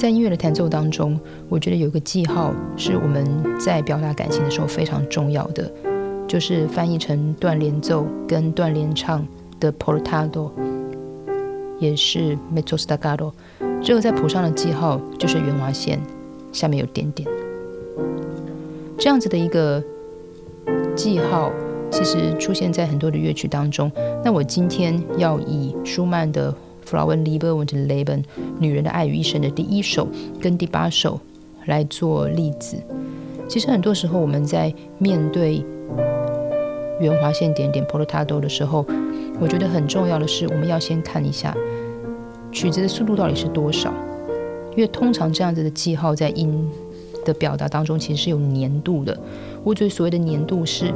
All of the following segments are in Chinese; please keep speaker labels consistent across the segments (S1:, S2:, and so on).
S1: 在音乐的弹奏当中，我觉得有个记号是我们在表达感情的时候非常重要的，就是翻译成断联奏跟断联唱的 portado，也是 mezzo staccato。这个在谱上的记号就是圆滑线，下面有点点。这样子的一个记号，其实出现在很多的乐曲当中。那我今天要以舒曼的。Frauen Liebe und Leben，女人的爱与一生的第一首跟第八首来做例子。其实很多时候我们在面对圆滑线点点 portado 的时候，我觉得很重要的是，我们要先看一下曲子的速度到底是多少，因为通常这样子的记号在音的表达当中其实是有粘度的。我觉得所谓的粘度是，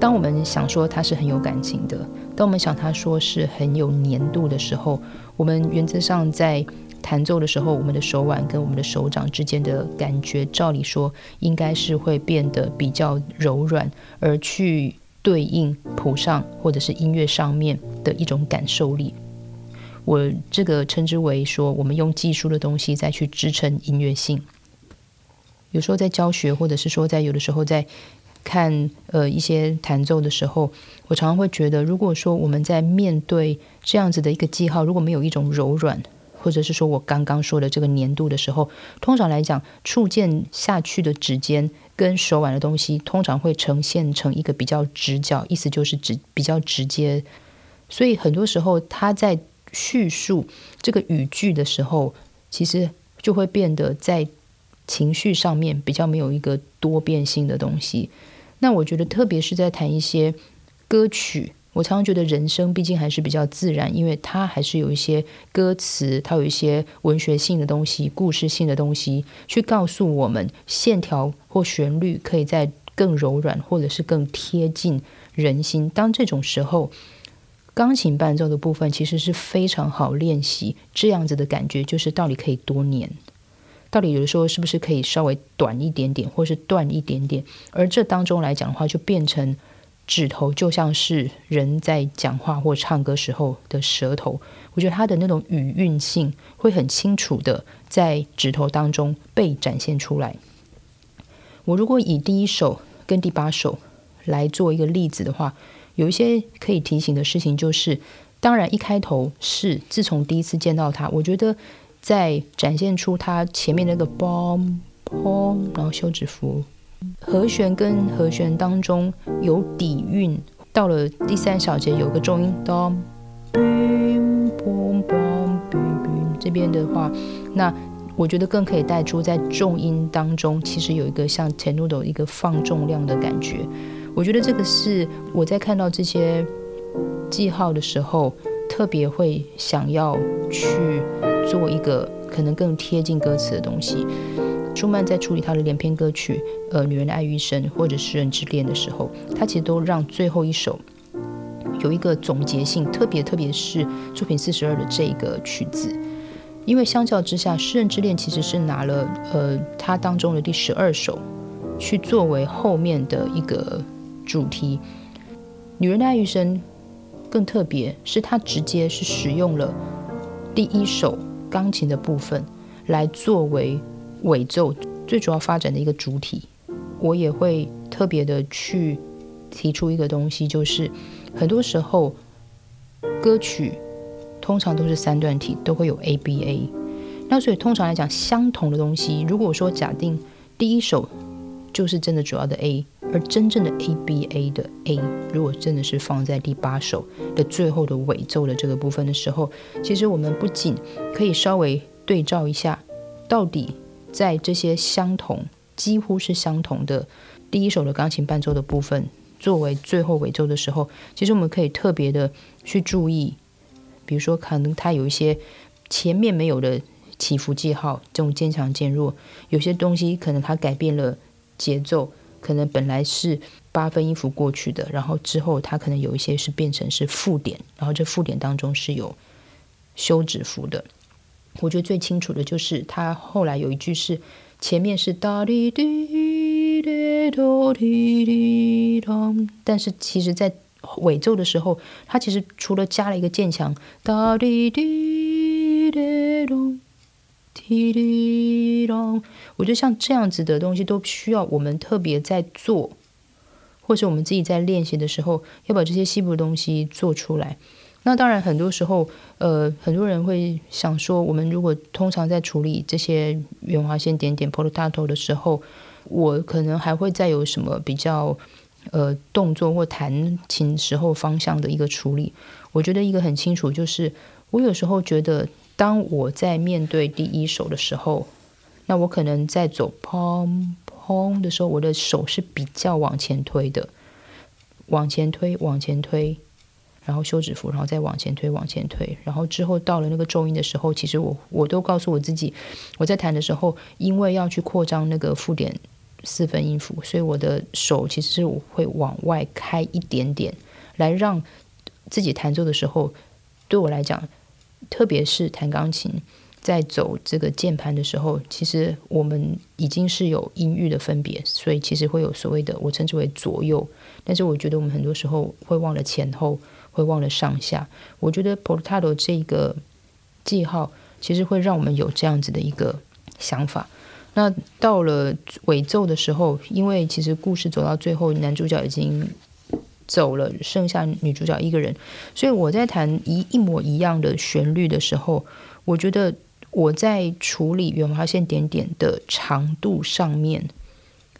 S1: 当我们想说它是很有感情的，当我们想它说是很有粘度的时候。我们原则上在弹奏的时候，我们的手腕跟我们的手掌之间的感觉，照理说应该是会变得比较柔软，而去对应谱上或者是音乐上面的一种感受力。我这个称之为说，我们用技术的东西再去支撑音乐性。有时候在教学，或者是说在有的时候在看呃一些弹奏的时候，我常常会觉得，如果说我们在面对这样子的一个记号，如果没有一种柔软，或者是说我刚刚说的这个粘度的时候，通常来讲，触键下去的指尖跟手腕的东西，通常会呈现成一个比较直角，意思就是直比较直接。所以很多时候，他在叙述这个语句的时候，其实就会变得在情绪上面比较没有一个多变性的东西。那我觉得，特别是在谈一些歌曲。我常常觉得人生毕竟还是比较自然，因为它还是有一些歌词，它有一些文学性的东西、故事性的东西，去告诉我们线条或旋律可以在更柔软，或者是更贴近人心。当这种时候，钢琴伴奏的部分其实是非常好练习这样子的感觉，就是到底可以多年，到底有的时候是不是可以稍微短一点点，或是断一点点，而这当中来讲的话，就变成。指头就像是人在讲话或唱歌时候的舌头，我觉得它的那种语韵性会很清楚的在指头当中被展现出来。我如果以第一首跟第八首来做一个例子的话，有一些可以提醒的事情，就是当然一开头是自从第一次见到他，我觉得再展现出它前面那个 bom bom，然后休止符。和弦跟和弦当中有底蕴，到了第三小节有个重音 dom bim bom bom boom 这边的话，那我觉得更可以带出在重音当中，其实有一个像 tenuto 一个放重量的感觉。我觉得这个是我在看到这些记号的时候，特别会想要去做一个可能更贴近歌词的东西。舒曼在处理他的连篇歌曲，呃，《女人的爱与生》或者《诗人之恋》的时候，他其实都让最后一首有一个总结性，特别特别是作品四十二的这个曲子，因为相较之下，《诗人之恋》其实是拿了呃它当中的第十二首去作为后面的一个主题，《女人的爱与生》更特别，是它直接是使用了第一首钢琴的部分来作为。尾奏最主要发展的一个主体，我也会特别的去提出一个东西，就是很多时候歌曲通常都是三段体，都会有 A B A。那所以通常来讲，相同的东西，如果说假定第一首就是真的主要的 A，而真正的 A B A 的 A，如果真的是放在第八首的最后的尾奏的这个部分的时候，其实我们不仅可以稍微对照一下，到底。在这些相同、几乎是相同的第一首的钢琴伴奏的部分，作为最后尾奏的时候，其实我们可以特别的去注意，比如说可能它有一些前面没有的起伏记号，这种渐强渐弱，有些东西可能它改变了节奏，可能本来是八分音符过去的，然后之后它可能有一些是变成是附点，然后这附点当中是有休止符的。我觉得最清楚的就是它后来有一句是前面是哒滴滴滴哆滴滴咚，但是其实在尾奏的时候，它其实除了加了一个渐强哒滴滴滴咚，滴滴咚。我觉得像这样子的东西都需要我们特别在做，或者我们自己在练习的时候，要把这些细部的东西做出来。那当然，很多时候，呃，很多人会想说，我们如果通常在处理这些圆滑线点点 portato 的时候，我可能还会再有什么比较呃动作或弹琴时候方向的一个处理。我觉得一个很清楚，就是我有时候觉得，当我在面对第一首的时候，那我可能在走砰砰的时候，我的手是比较往前推的，往前推，往前推。然后休止符，然后再往前推，往前推，然后之后到了那个重音的时候，其实我我都告诉我自己，我在弹的时候，因为要去扩张那个附点四分音符，所以我的手其实我会往外开一点点，来让自己弹奏的时候，对我来讲，特别是弹钢琴，在走这个键盘的时候，其实我们已经是有音域的分别，所以其实会有所谓的我称之为左右，但是我觉得我们很多时候会忘了前后。会忘了上下，我觉得 portato 这个记号其实会让我们有这样子的一个想法。那到了尾奏的时候，因为其实故事走到最后，男主角已经走了，剩下女主角一个人，所以我在弹一一模一样的旋律的时候，我觉得我在处理圆滑线点点的长度上面，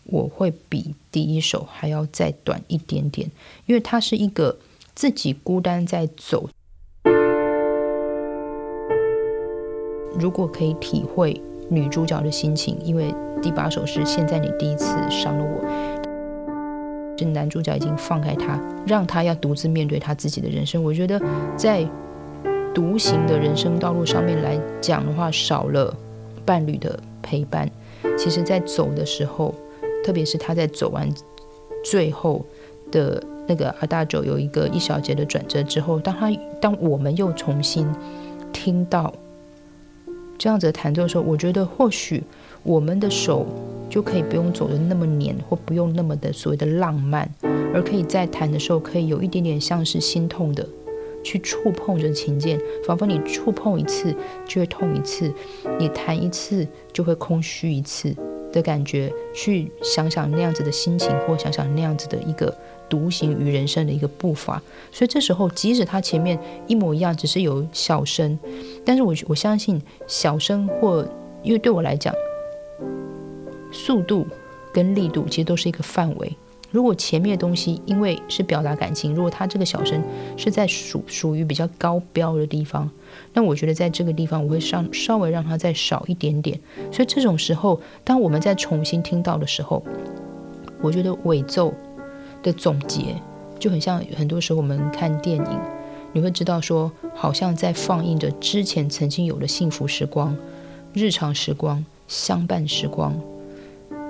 S1: 我会比第一首还要再短一点点，因为它是一个。自己孤单在走，如果可以体会女主角的心情，因为第八首是现在你第一次伤了我，是男主角已经放开他，让他要独自面对他自己的人生。我觉得在独行的人生道路上面来讲的话，少了伴侣的陪伴，其实在走的时候，特别是他在走完最后的。那个阿大九有一个一小节的转折之后，当他当我们又重新听到这样子的弹奏的时候，我觉得或许我们的手就可以不用走的那么黏，或不用那么的所谓的浪漫，而可以在弹的时候可以有一点点像是心痛的去触碰着琴键，仿佛你触碰一次就会痛一次，你弹一次就会空虚一次的感觉，去想想那样子的心情，或想想那样子的一个。独行于人生的一个步伐，所以这时候，即使他前面一模一样，只是有小声，但是我我相信小声或因为对我来讲，速度跟力度其实都是一个范围。如果前面的东西因为是表达感情，如果他这个小声是在属属于比较高标的地方，那我觉得在这个地方我会上稍微让它再少一点点。所以这种时候，当我们再重新听到的时候，我觉得尾奏。的总结就很像很多时候我们看电影，你会知道说，好像在放映着之前曾经有的幸福时光、日常时光、相伴时光、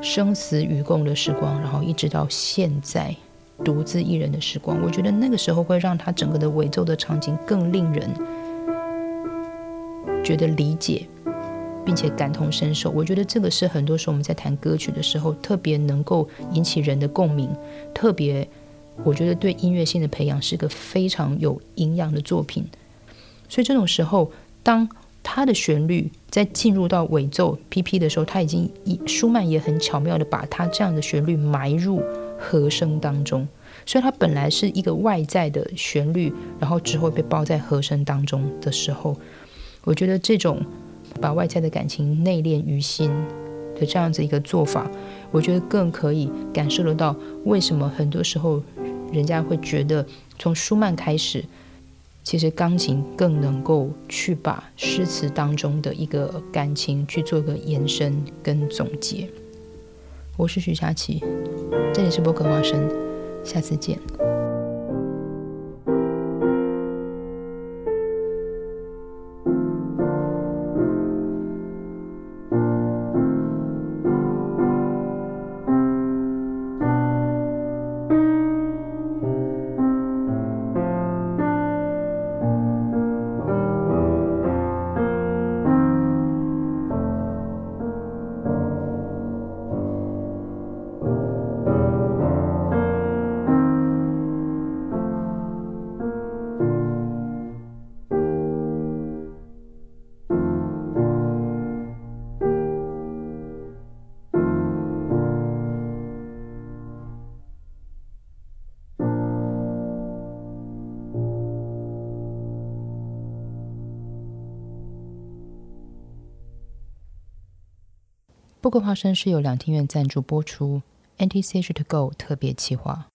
S1: 生死与共的时光，然后一直到现在独自一人的时光。我觉得那个时候会让他整个的尾奏的场景更令人觉得理解，并且感同身受。我觉得这个是很多时候我们在弹歌曲的时候特别能够引起人的共鸣。特别，我觉得对音乐性的培养是个非常有营养的作品。所以这种时候，当它的旋律在进入到尾奏 P.P 的时候，他已经以舒曼也很巧妙的把它这样的旋律埋入和声当中。所以它本来是一个外在的旋律，然后之后被包在和声当中的时候，我觉得这种把外在的感情内敛于心的这样子一个做法。我觉得更可以感受得到，为什么很多时候人家会觉得从舒曼开始，其实钢琴更能够去把诗词当中的一个感情去做个延伸跟总结。我是徐佳琪，这里是播客花生，下次见。不过花生是由两厅院赞助播出，NTC 是 To Go 特别企划。